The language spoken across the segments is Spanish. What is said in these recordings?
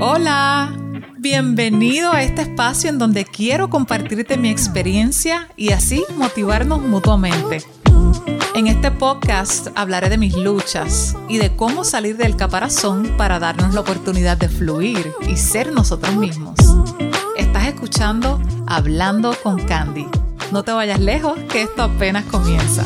Hola, bienvenido a este espacio en donde quiero compartirte mi experiencia y así motivarnos mutuamente. En este podcast hablaré de mis luchas y de cómo salir del caparazón para darnos la oportunidad de fluir y ser nosotros mismos. Estás escuchando Hablando con Candy. No te vayas lejos, que esto apenas comienza.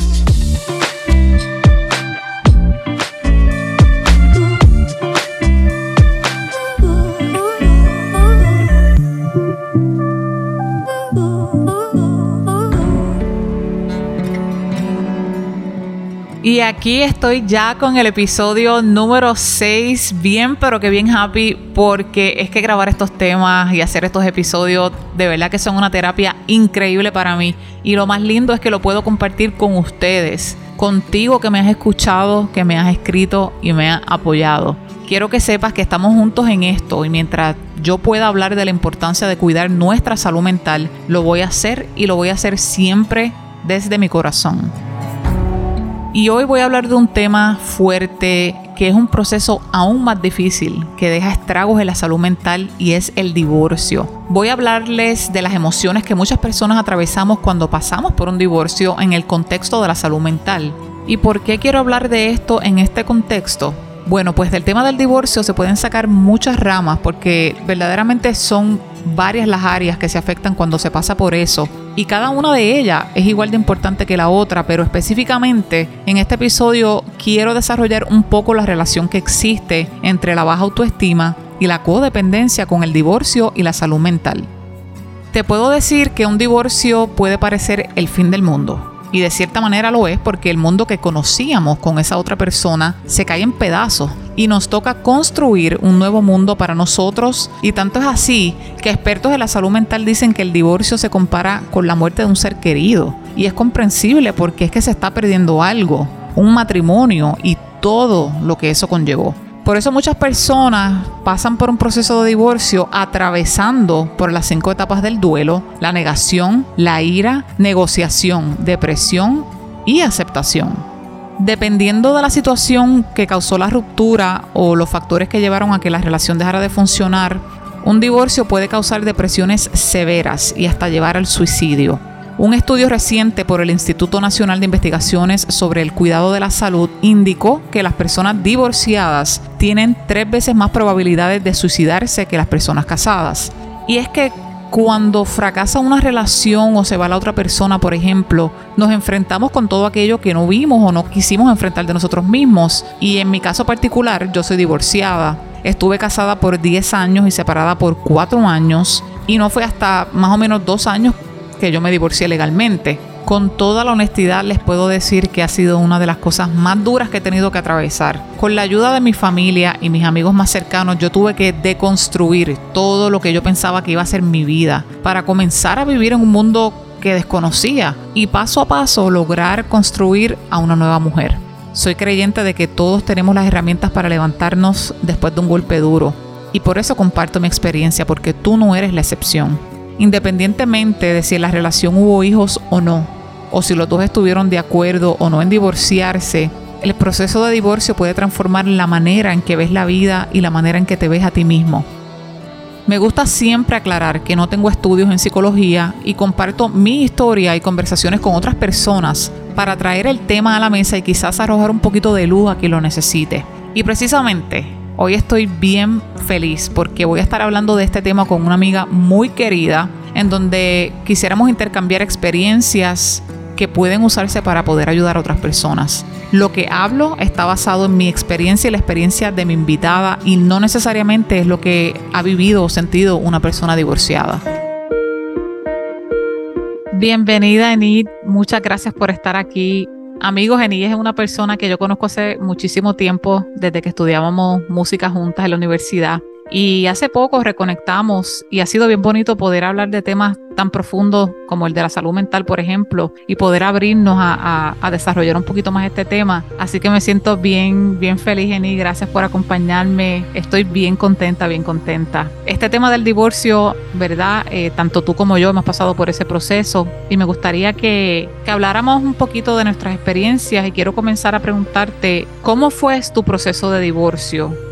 Y aquí estoy ya con el episodio número 6, bien pero que bien happy porque es que grabar estos temas y hacer estos episodios de verdad que son una terapia increíble para mí y lo más lindo es que lo puedo compartir con ustedes, contigo que me has escuchado, que me has escrito y me has apoyado. Quiero que sepas que estamos juntos en esto y mientras yo pueda hablar de la importancia de cuidar nuestra salud mental, lo voy a hacer y lo voy a hacer siempre desde mi corazón. Y hoy voy a hablar de un tema fuerte que es un proceso aún más difícil, que deja estragos en la salud mental y es el divorcio. Voy a hablarles de las emociones que muchas personas atravesamos cuando pasamos por un divorcio en el contexto de la salud mental. ¿Y por qué quiero hablar de esto en este contexto? Bueno, pues del tema del divorcio se pueden sacar muchas ramas porque verdaderamente son varias las áreas que se afectan cuando se pasa por eso y cada una de ellas es igual de importante que la otra, pero específicamente en este episodio quiero desarrollar un poco la relación que existe entre la baja autoestima y la codependencia con el divorcio y la salud mental. Te puedo decir que un divorcio puede parecer el fin del mundo, y de cierta manera lo es porque el mundo que conocíamos con esa otra persona se cae en pedazos y nos toca construir un nuevo mundo para nosotros. Y tanto es así que expertos de la salud mental dicen que el divorcio se compara con la muerte de un ser querido. Y es comprensible porque es que se está perdiendo algo, un matrimonio y todo lo que eso conllevó. Por eso muchas personas pasan por un proceso de divorcio atravesando por las cinco etapas del duelo, la negación, la ira, negociación, depresión y aceptación. Dependiendo de la situación que causó la ruptura o los factores que llevaron a que la relación dejara de funcionar, un divorcio puede causar depresiones severas y hasta llevar al suicidio. Un estudio reciente por el Instituto Nacional de Investigaciones sobre el Cuidado de la Salud indicó que las personas divorciadas tienen tres veces más probabilidades de suicidarse que las personas casadas. Y es que cuando fracasa una relación o se va la otra persona, por ejemplo, nos enfrentamos con todo aquello que no vimos o no quisimos enfrentar de nosotros mismos. Y en mi caso particular, yo soy divorciada. Estuve casada por 10 años y separada por 4 años. Y no fue hasta más o menos 2 años que yo me divorcié legalmente. Con toda la honestidad les puedo decir que ha sido una de las cosas más duras que he tenido que atravesar. Con la ayuda de mi familia y mis amigos más cercanos, yo tuve que deconstruir todo lo que yo pensaba que iba a ser mi vida para comenzar a vivir en un mundo que desconocía y paso a paso lograr construir a una nueva mujer. Soy creyente de que todos tenemos las herramientas para levantarnos después de un golpe duro y por eso comparto mi experiencia porque tú no eres la excepción independientemente de si en la relación hubo hijos o no, o si los dos estuvieron de acuerdo o no en divorciarse, el proceso de divorcio puede transformar la manera en que ves la vida y la manera en que te ves a ti mismo. Me gusta siempre aclarar que no tengo estudios en psicología y comparto mi historia y conversaciones con otras personas para traer el tema a la mesa y quizás arrojar un poquito de luz a quien lo necesite. Y precisamente Hoy estoy bien feliz porque voy a estar hablando de este tema con una amiga muy querida en donde quisiéramos intercambiar experiencias que pueden usarse para poder ayudar a otras personas. Lo que hablo está basado en mi experiencia y la experiencia de mi invitada y no necesariamente es lo que ha vivido o sentido una persona divorciada. Bienvenida, Enid. Muchas gracias por estar aquí. Amigos, Eni es una persona que yo conozco hace muchísimo tiempo, desde que estudiábamos música juntas en la universidad. Y hace poco reconectamos y ha sido bien bonito poder hablar de temas tan profundos como el de la salud mental, por ejemplo, y poder abrirnos a, desarrollar un poquito más este tema. Así que me siento bien, bien feliz, Jenny. Gracias por acompañarme. Estoy bien contenta, bien contenta. Este tema del divorcio, ¿verdad? Eh, tanto tú como yo hemos pasado por ese proceso y me gustaría que, que habláramos un poquito de nuestras experiencias y quiero comenzar a preguntarte, ¿cómo fue tu proceso de divorcio?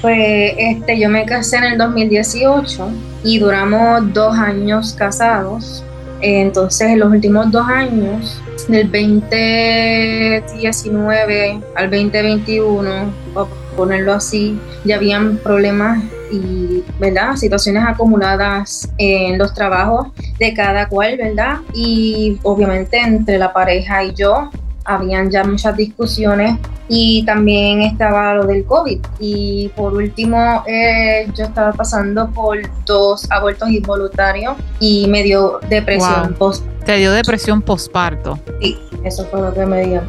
Pues este, yo me casé en el 2018 y duramos dos años casados. Entonces, en los últimos dos años, del 2019 al 2021, por ponerlo así, ya habían problemas y, ¿verdad? Situaciones acumuladas en los trabajos de cada cual, ¿verdad? Y obviamente entre la pareja y yo, habían ya muchas discusiones y también estaba lo del COVID. Y por último, eh, yo estaba pasando por dos abortos involuntarios y me dio depresión post. Te dio depresión postparto. Sí, eso fue lo que me dio.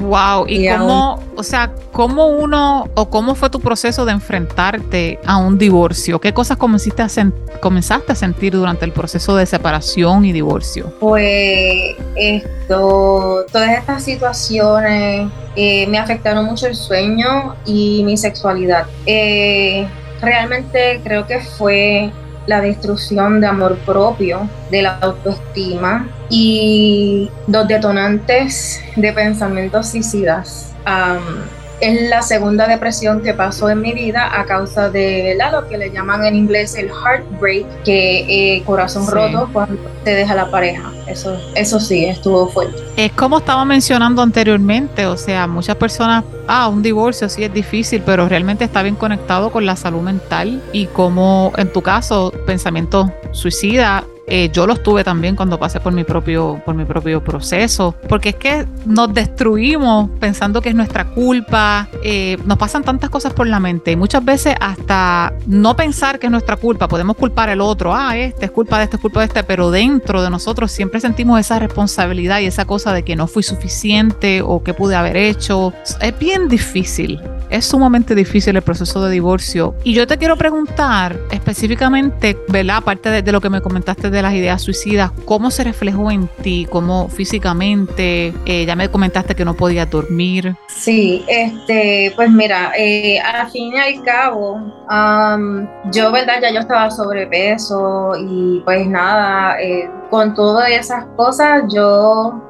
wow, y, cómo, o sea, cómo uno o cómo fue tu proceso de enfrentarte a un divorcio? ¿Qué cosas comenzaste a, comenzaste a sentir durante el proceso de separación y divorcio? Pues esto, todas estas situaciones eh, me afectaron mucho el sueño y mi sexualidad. Eh, realmente creo que fue la destrucción de amor propio, de la autoestima y los detonantes de pensamientos suicidas es la segunda depresión que pasó en mi vida a causa de lo que le llaman en inglés el heartbreak, que eh, corazón roto cuando te deja la pareja. Eso, eso sí, estuvo fuerte. Es como estaba mencionando anteriormente, o sea, muchas personas, ah, un divorcio sí es difícil, pero realmente está bien conectado con la salud mental y como en tu caso, pensamiento suicida eh, yo los tuve también cuando pasé por mi propio, por mi propio proceso, porque es que nos destruimos pensando que es nuestra culpa, eh, nos pasan tantas cosas por la mente y muchas veces hasta no pensar que es nuestra culpa, podemos culpar al otro, ah, este es culpa de este, es culpa de este, pero dentro de nosotros siempre sentimos esa responsabilidad y esa cosa de que no fui suficiente o que pude haber hecho. Es bien difícil es sumamente difícil el proceso de divorcio. Y yo te quiero preguntar específicamente, ¿verdad? Aparte de, lo que me comentaste de las ideas suicidas, ¿cómo se reflejó en ti? ¿Cómo físicamente? Eh, ya me comentaste que no podías dormir. Sí, este, pues mira, eh, al fin y al cabo, yo, ¿verdad? Ya yo estaba sobrepeso y pues nada, eh, con todas esas cosas yo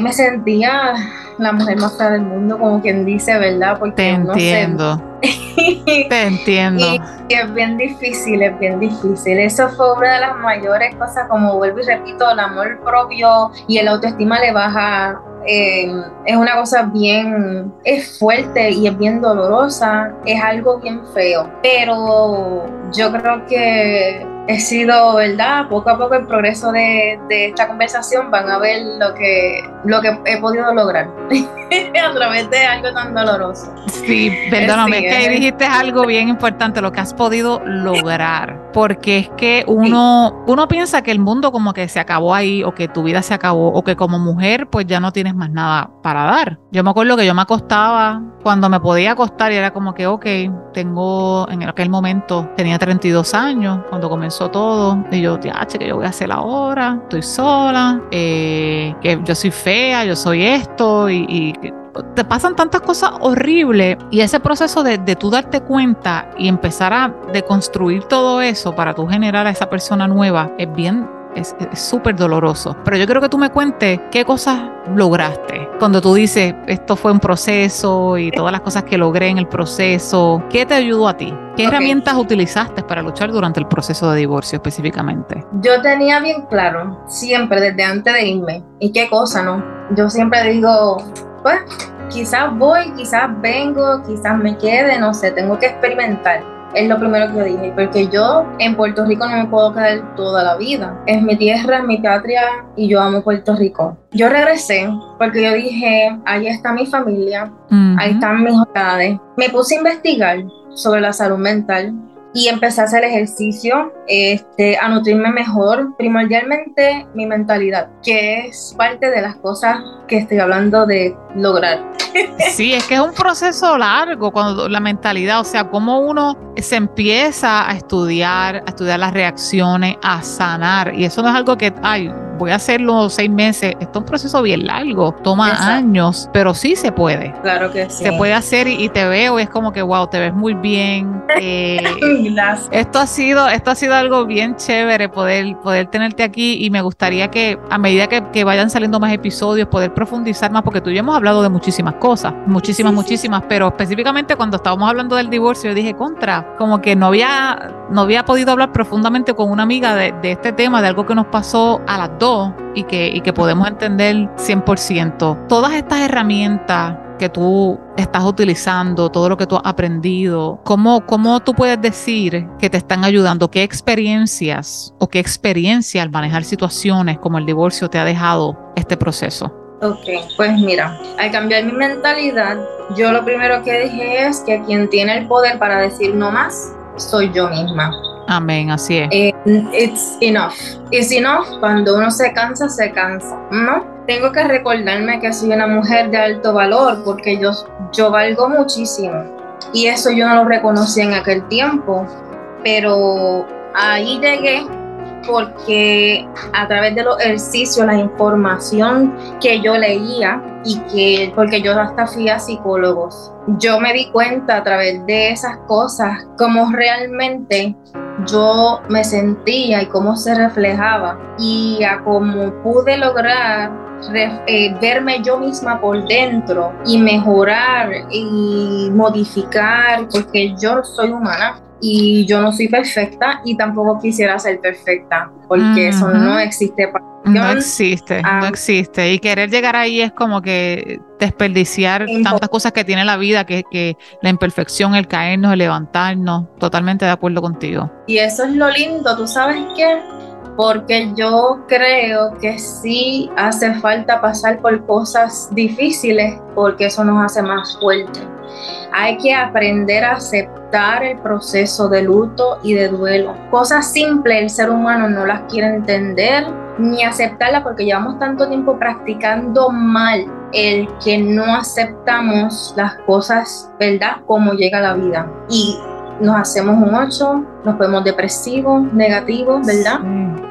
me sentía la mujer más fea del mundo, como quien dice, ¿verdad? Porque Te entiendo. Te entiendo. Y, es bien difícil, es bien difícil. Eso fue una de las mayores cosas, como vuelvo y repito, el amor propio y el autoestima le baja. Eh, es una cosa bien, es fuerte y es bien dolorosa, es algo bien feo, pero yo creo que he sido, ¿verdad? Poco a poco el progreso de, esta conversación van a ver lo que, lo que he podido lograr a través de algo tan doloroso. Sí, perdóname, es que dijiste algo bien importante, lo que has podido lograr, porque es que uno, uno piensa que el mundo como que se acabó ahí o que tu vida se acabó o que como mujer pues ya no tienes más nada para dar. Yo me acuerdo que yo me acostaba cuando me podía acostar y era como que, ok, tengo en aquel momento, tenía 32 años cuando comencé todo. Y yo, ya, que yo voy a hacer ahora, estoy sola, eh, que yo soy fea, yo soy esto, y, te pasan tantas cosas horribles. Y ese proceso de, de tú darte cuenta y empezar a deconstruir todo eso para tú generar a esa persona nueva es bien es súper doloroso. Pero yo quiero que tú me cuentes qué cosas lograste. Cuando tú dices, esto fue un proceso y todas las cosas que logré en el proceso, ¿qué te ayudó a ti? ¿Qué herramientas utilizaste para luchar durante el proceso de divorcio específicamente? Yo tenía bien claro, siempre desde antes de irme, y qué cosa, ¿no? Yo siempre digo, pues quizás voy, quizás vengo, quizás me quede, no sé, tengo que experimentar es lo primero que yo dije, porque yo en Puerto Rico no me puedo quedar toda la vida. Es mi tierra, es mi patria y yo amo Puerto Rico. Yo regresé porque yo dije, ahí está mi familia, ahí están mis amistades. Me puse a investigar sobre la salud mental y empecé a hacer ejercicio, este, a nutrirme mejor, primordialmente mi mentalidad, que es parte de las cosas que estoy hablando de lograr. Sí, es que es un proceso largo cuando la mentalidad, o sea, cómo uno se empieza a estudiar, a estudiar las reacciones, a sanar. Y eso no es algo que, ay, voy a hacerlo seis meses. Esto es un proceso bien largo, toma años, pero sí se puede. Claro que sí. Se puede hacer y, te veo y es como que, wow, te ves muy bien. Eh, esto ha sido, esto ha sido algo bien chévere poder, poder tenerte aquí y me gustaría que a medida que, vayan saliendo más episodios, poder profundizar más, porque tú y yo hemos hablado de muchísimas cosas, muchísimas, muchísimas, pero específicamente cuando estábamos hablando del divorcio, yo dije, contra, como que no había, no había podido hablar profundamente con una amiga de, de este tema, de algo que nos pasó a las y que, y que podemos entender 100%. Todas estas herramientas que tú estás utilizando, todo lo que tú has aprendido, ¿cómo, ¿cómo tú puedes decir que te están ayudando? ¿Qué experiencias o qué experiencia al manejar situaciones como el divorcio te ha dejado este proceso? Ok, pues mira, al cambiar mi mentalidad, yo lo primero que dije es que quien tiene el poder para decir no más soy yo misma. Amén, así es. Eh, it's enough. It's enough cuando uno se cansa, se cansa, ¿no? Tengo que recordarme que soy una mujer de alto valor porque yo, yo valgo muchísimo. Y eso yo no lo reconocí en aquel tiempo. Pero ahí llegué porque a través de los ejercicios, la información que yo leía y que, porque yo hasta fui a psicólogos, yo me di cuenta a través de esas cosas cómo realmente yo me sentía y cómo se reflejaba. Y a cómo pude lograr eh, verme yo misma por dentro y mejorar y modificar porque yo soy humana y yo no soy perfecta y tampoco quisiera ser perfecta porque eso no existe para no existe, no ah. existe. Y querer llegar ahí es como que desperdiciar tantas cosas que tiene la vida, que, que la imperfección, el caernos, el levantarnos. Totalmente de acuerdo contigo. Y eso es lo lindo, ¿tú sabes qué? Porque yo creo que sí hace falta pasar por cosas difíciles porque eso nos hace más fuertes. Hay que aprender a aceptar el proceso de luto y de duelo. Cosas simples el ser humano no las quiere entender ni aceptarla porque llevamos tanto tiempo practicando mal el que no aceptamos las cosas, ¿verdad? Como llega la vida. Y nos hacemos un 8, nos ponemos depresivos, negativos, ¿verdad?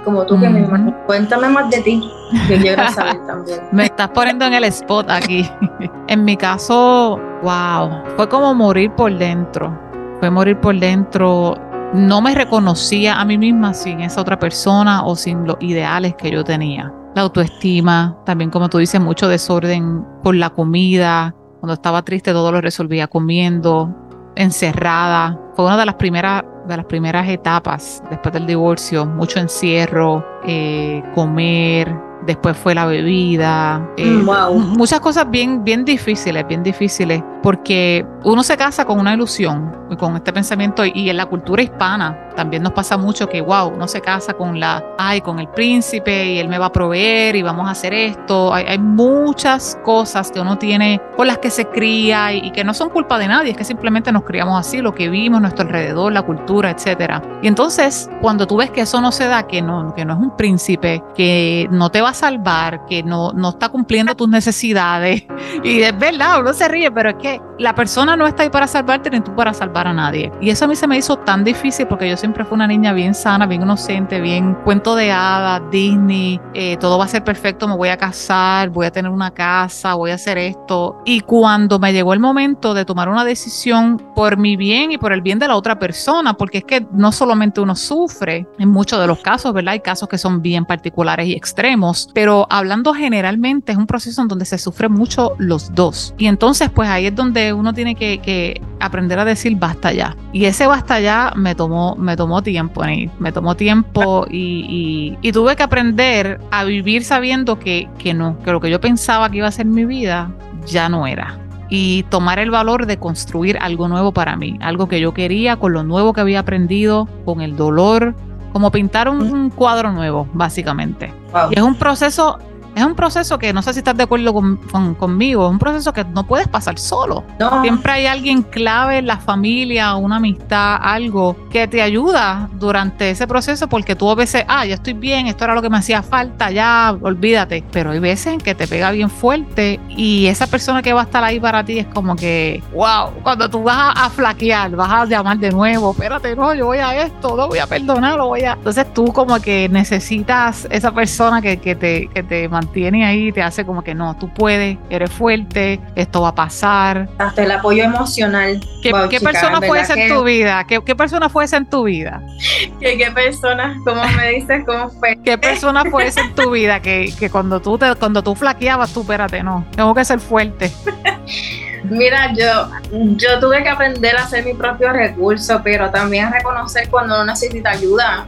Como tú que me Cuéntame más de ti, que quiero saber también. me estás poniendo en el spot aquí. en mi caso, wow, fue como morir por dentro. Fue morir por dentro no me reconocía a mí misma sin esa otra persona o sin los ideales que yo tenía. La autoestima, también como tú dices, mucho desorden por la comida. Cuando estaba triste todo lo resolvía comiendo, encerrada. Fue una de las primeras, de las primeras etapas después del divorcio. Mucho encierro, eh, comer, después fue la bebida, eh, mm, muchas cosas bien, bien difíciles, bien difíciles, porque uno se casa con una ilusión, con este pensamiento, y en la cultura hispana también nos pasa mucho que, wow, uno se casa con la, ay, con el príncipe y él me va a proveer y vamos a hacer esto. Hay, muchas cosas que uno tiene con las que se cría y, que no son culpa de nadie, es que simplemente nos criamos así, lo que vimos, nuestro alrededor, la cultura, etcétera. Y entonces, cuando tú ves que eso no se da, que no, que no es un príncipe, que no te va a salvar, que no, no está cumpliendo tus necesidades, y es verdad, uno se ríe, pero es que la persona no está ahí para salvarte ni tú para salvar a nadie. Y eso a mí se me hizo tan difícil porque yo siempre fui una niña bien sana, bien inocente, bien cuento de hadas, Disney, eh, todo va a ser perfecto, me voy a casar, voy a tener una casa, voy a hacer esto. Y cuando me llegó el momento de tomar una decisión por mi bien y por el bien de la otra persona, porque es que no solamente uno sufre, en muchos de los casos, ¿verdad? Hay casos que son bien particulares y extremos, pero hablando generalmente es un proceso en donde se sufre mucho los dos. Y entonces pues ahí es donde uno tiene que, que aprender a decir basta ya. Y ese basta ya me tomó, me tomó tiempo, me tomó tiempo y, tuve que aprender a vivir sabiendo que, que no, que lo que yo pensaba que iba a ser mi vida ya no era. Y tomar el valor de construir algo nuevo para mí, algo que yo quería con lo nuevo que había aprendido, con el dolor, como pintar un, cuadro nuevo, básicamente. Y es un proceso es un proceso que no sé si estás de acuerdo conmigo, es un proceso que no puedes pasar solo. Siempre hay alguien clave en la familia, una amistad, algo que te ayuda durante ese proceso porque tú a veces, ah, ya estoy bien, esto era lo que me hacía falta, ya olvídate. Pero hay veces en que te pega bien fuerte y esa persona que va a estar ahí para ti es como que, wow, cuando tú vas a, flaquear, vas a llamar de nuevo, espérate, no, yo voy a esto, no voy a perdonar, lo voy a... Entonces tú como que necesitas esa persona que, que, te, que te mantiene ahí, te hace como que no, tú puedes, eres fuerte, esto va a pasar. Hasta el apoyo emocional. ¿Qué, ¿qué persona fue esa en tu vida? ¿Qué, ¿Qué, persona fue esa en tu vida? ¿Qué, qué persona? ¿Cómo me dices? ¿Cómo fue? ¿Qué persona fue esa en tu vida que, que cuando tú te, cuando tú flaqueabas, tú espérate, no, tengo que ser fuerte? Mira, yo, yo tuve que aprender a hacer mi propio recurso, pero también reconocer cuando uno necesita ayuda.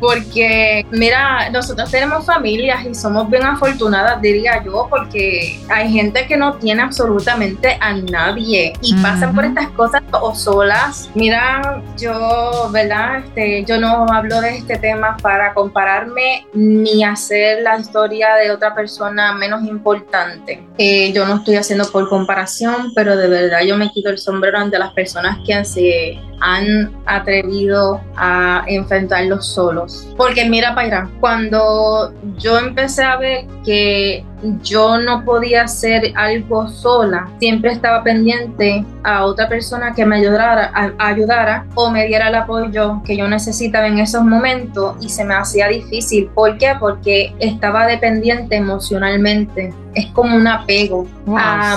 Porque mira, nosotros tenemos familias y somos bien afortunadas, diría yo, porque hay gente que no tiene absolutamente a nadie y pasan por estas cosas o solas. Mira, yo, ¿verdad? Este, yo no hablo de este tema para compararme ni hacer la historia de otra persona menos importante. Eh, yo no estoy haciendo por comparación, pero de verdad yo me quito el sombrero ante las personas que se han atrevido a enfrentarlos Porque mira, Paira, cuando yo empecé a ver que yo no podía hacer algo sola, siempre estaba pendiente a otra persona que me ayudara, ayudara o me diera el apoyo que yo necesitaba en esos momentos y se me hacía difícil. ¿Por qué? Porque estaba dependiente emocionalmente. Es como un apego. Ah,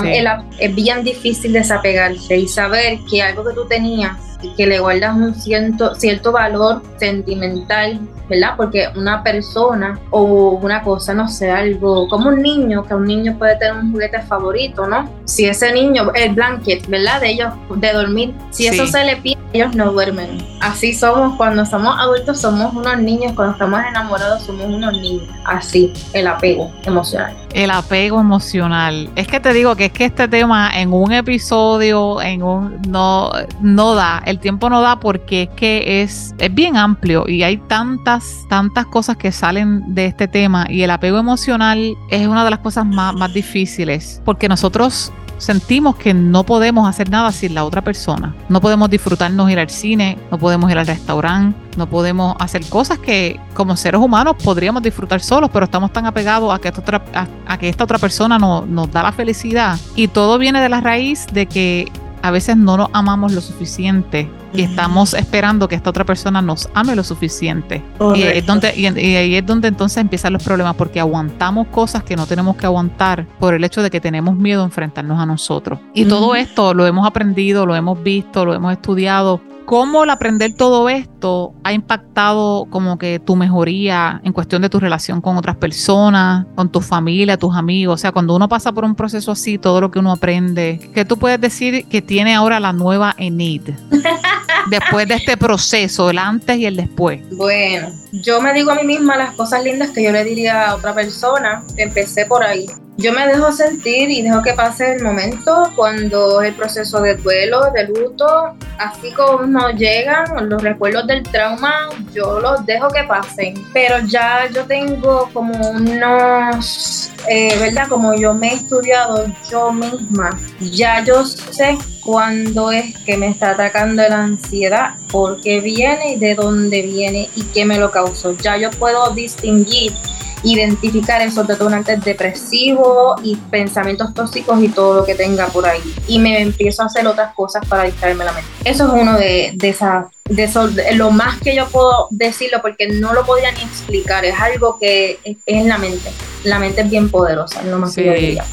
es bien difícil desapegarse y saber que algo que tú tenías que le guardas un cierto, cierto valor sentimental, ¿verdad? Porque una persona o una cosa, no sé, algo como un niño, que un niño puede tener un juguete favorito, ¿no? Si ese niño, el blanket, ¿verdad? De ellos, de dormir, si eso se le pide, ellos no duermen. Así somos cuando somos adultos, somos unos niños, cuando estamos enamorados, somos unos niños. Así, el apego emocional. El apego emocional. Es que te digo que es que este tema en un episodio, en un no, no da, el tiempo no da porque es que es, es bien amplio y hay tantas, tantas cosas que salen de este tema y el apego emocional es una de las cosas más, más difíciles porque nosotros sentimos que no podemos hacer nada sin la otra persona. No podemos disfrutarnos ir al cine, no podemos ir al restaurante, no podemos hacer cosas que como seres humanos podríamos disfrutar solos, pero estamos tan apegados a que esta otra, a, que esta otra persona nos da la felicidad. Y todo viene de la raíz de que a veces no nos amamos lo suficiente y estamos esperando que esta otra persona nos ame lo suficiente. Y, es donde, y, ahí es donde entonces empiezan los problemas, porque aguantamos cosas que no tenemos que aguantar por el hecho de que tenemos miedo a enfrentarnos a nosotros. Y todo esto lo hemos aprendido, lo hemos visto, lo hemos estudiado ¿Cómo el aprender todo esto ha impactado como que tu mejoría en cuestión de tu relación con otras personas, con tu familia, tus amigos? O sea, cuando uno pasa por un proceso así, todo lo que uno aprende, ¿qué tú puedes decir que tiene ahora la nueva Enid? después de este proceso, el antes y el después. Bueno, yo me digo a mí misma las cosas lindas que yo le diría a otra persona. Empecé por ahí yo me dejo sentir y dejo que pase el momento cuando el proceso de duelo, de luto, así como nos llegan los recuerdos del trauma, yo los dejo que pasen. Pero ya yo tengo como unos, eh, ¿verdad? Como yo me he estudiado yo misma, ya yo sé cuándo es que me está atacando la ansiedad, por qué viene y de dónde viene y qué me lo causó. Ya yo puedo distinguir identificar esos detonantes depresivos y pensamientos tóxicos y todo lo que tenga por ahí. Y me empiezo a hacer otras cosas para distraerme la mente. Eso es uno de, de esas de, eso, lo más que yo puedo decirlo porque no lo podía ni explicar, es algo que es, en la mente. La mente es bien poderosa, no más que yo diría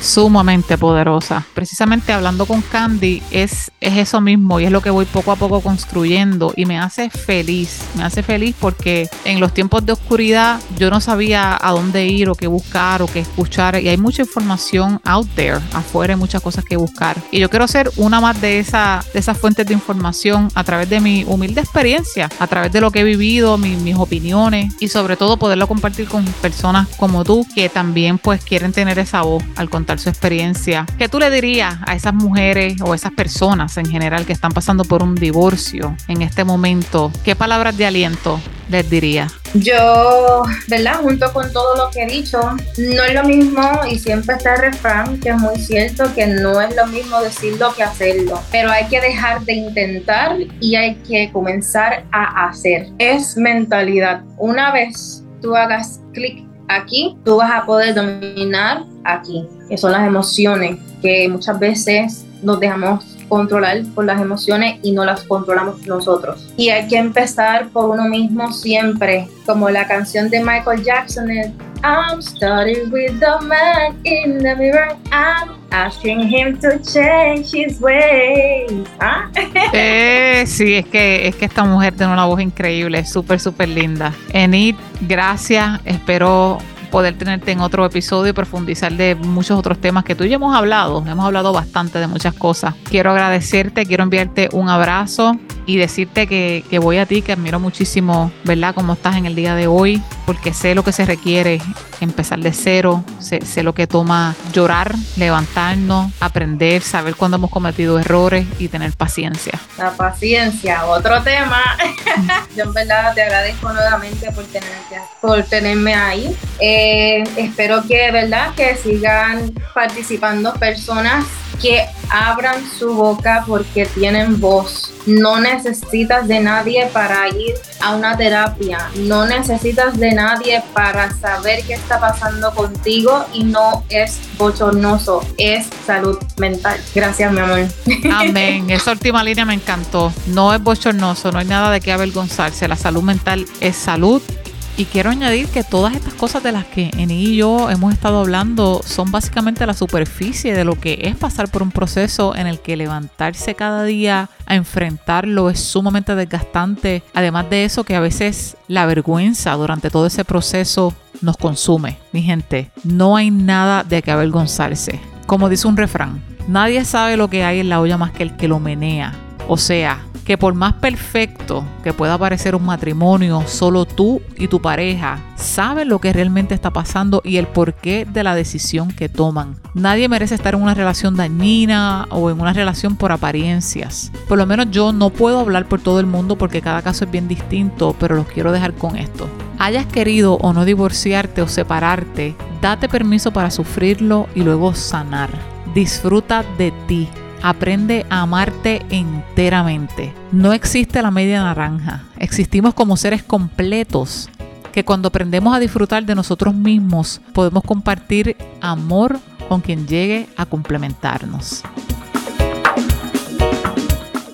sumamente poderosa. Precisamente hablando con Candy es, es eso mismo y es lo que voy poco a poco construyendo y me hace feliz, me hace feliz porque en los tiempos de oscuridad yo no sabía a dónde ir o qué buscar o qué escuchar y hay mucha información out there, afuera hay muchas cosas que buscar. Y yo quiero ser una más de, esa, de esas fuentes de información a través de mi humilde experiencia, a través de lo que he vivido, mis opiniones y sobre todo poderlo compartir con personas como tú que también pues quieren tener esa voz. Al contrario su experiencia. ¿Qué tú le dirías a esas mujeres o esas personas en general que están pasando por un divorcio en este momento? ¿Qué palabras de aliento les diría? Yo, ¿verdad? Junto con todo lo que he dicho, no es lo mismo y siempre está el refrán que es muy cierto que no es lo mismo decirlo que hacerlo, pero hay que dejar de intentar y hay que comenzar a hacer. Es mentalidad. Una vez tú hagas clic aquí, tú vas a poder dominar aquí, que son las emociones que muchas veces nos dejamos controlar por las emociones y no las controlamos nosotros. Y hay que empezar por uno mismo siempre, como la canción de Michael Jackson, I'm starting with the man in the mirror. I'm asking him to change his ways. ¿Ah? Eh, sí, es que, es que esta mujer tiene una voz increíble, súper, súper linda. Enid, gracias. Espero poder tenerte en otro episodio y profundizar de muchos otros temas que tú y yo hemos hablado. Hemos hablado bastante de muchas cosas. Quiero agradecerte, quiero enviarte un abrazo y decirte que, que voy a ti, que admiro muchísimo, ¿verdad?, cómo estás en el día de hoy, porque sé lo que se requiere empezar de cero, sé, sé, lo que toma llorar, levantarnos, aprender, saber cuándo hemos cometido errores y tener paciencia. La paciencia, otro tema. Yo en verdad te agradezco nuevamente por, tenerte, por tenerme ahí. Eh, espero que, ¿verdad?, que sigan participando personas que abran su boca porque tienen voz. No necesitas de nadie para ir a una terapia. No necesitas de nadie para saber qué está pasando contigo y no es bochornoso, es salud mental. Gracias, mi amor. Amén. Esa última línea me encantó. No es bochornoso, no hay nada de qué avergonzarse. La salud mental es salud y quiero añadir que todas estas cosas de las que Eni y yo hemos estado hablando son básicamente la superficie de lo que es pasar por un proceso en el que levantarse cada día a enfrentarlo es sumamente desgastante. Además de eso, que a veces la vergüenza durante todo ese proceso nos consume. Mi gente, no hay nada de que avergonzarse. Como dice un refrán, nadie sabe lo que hay en la olla más que el que lo menea. O sea, que por más perfecto que pueda parecer un matrimonio, solo tú y tu pareja saben lo que realmente está pasando y el porqué de la decisión que toman. Nadie merece estar en una relación dañina o en una relación por apariencias. Por lo menos yo no puedo hablar por todo el mundo porque cada caso es bien distinto, pero los quiero dejar con esto. Hayas querido o no divorciarte o separarte, date permiso para sufrirlo y luego sanar. Disfruta de ti Aprende a amarte enteramente. No existe la media naranja. Existimos como seres completos que cuando aprendemos a disfrutar de nosotros mismos podemos compartir amor con quien llegue a complementarnos.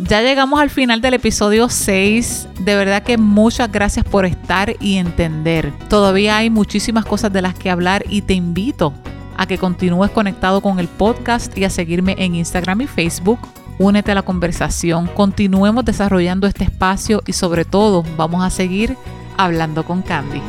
Ya llegamos al final del episodio 6. De verdad que muchas gracias por estar y entender. Todavía hay muchísimas cosas de las que hablar y te invito a que continúes conectado con el podcast y a seguirme en Instagram y Facebook. Únete a la conversación, continuemos desarrollando este espacio y sobre todo vamos a seguir hablando con Candy.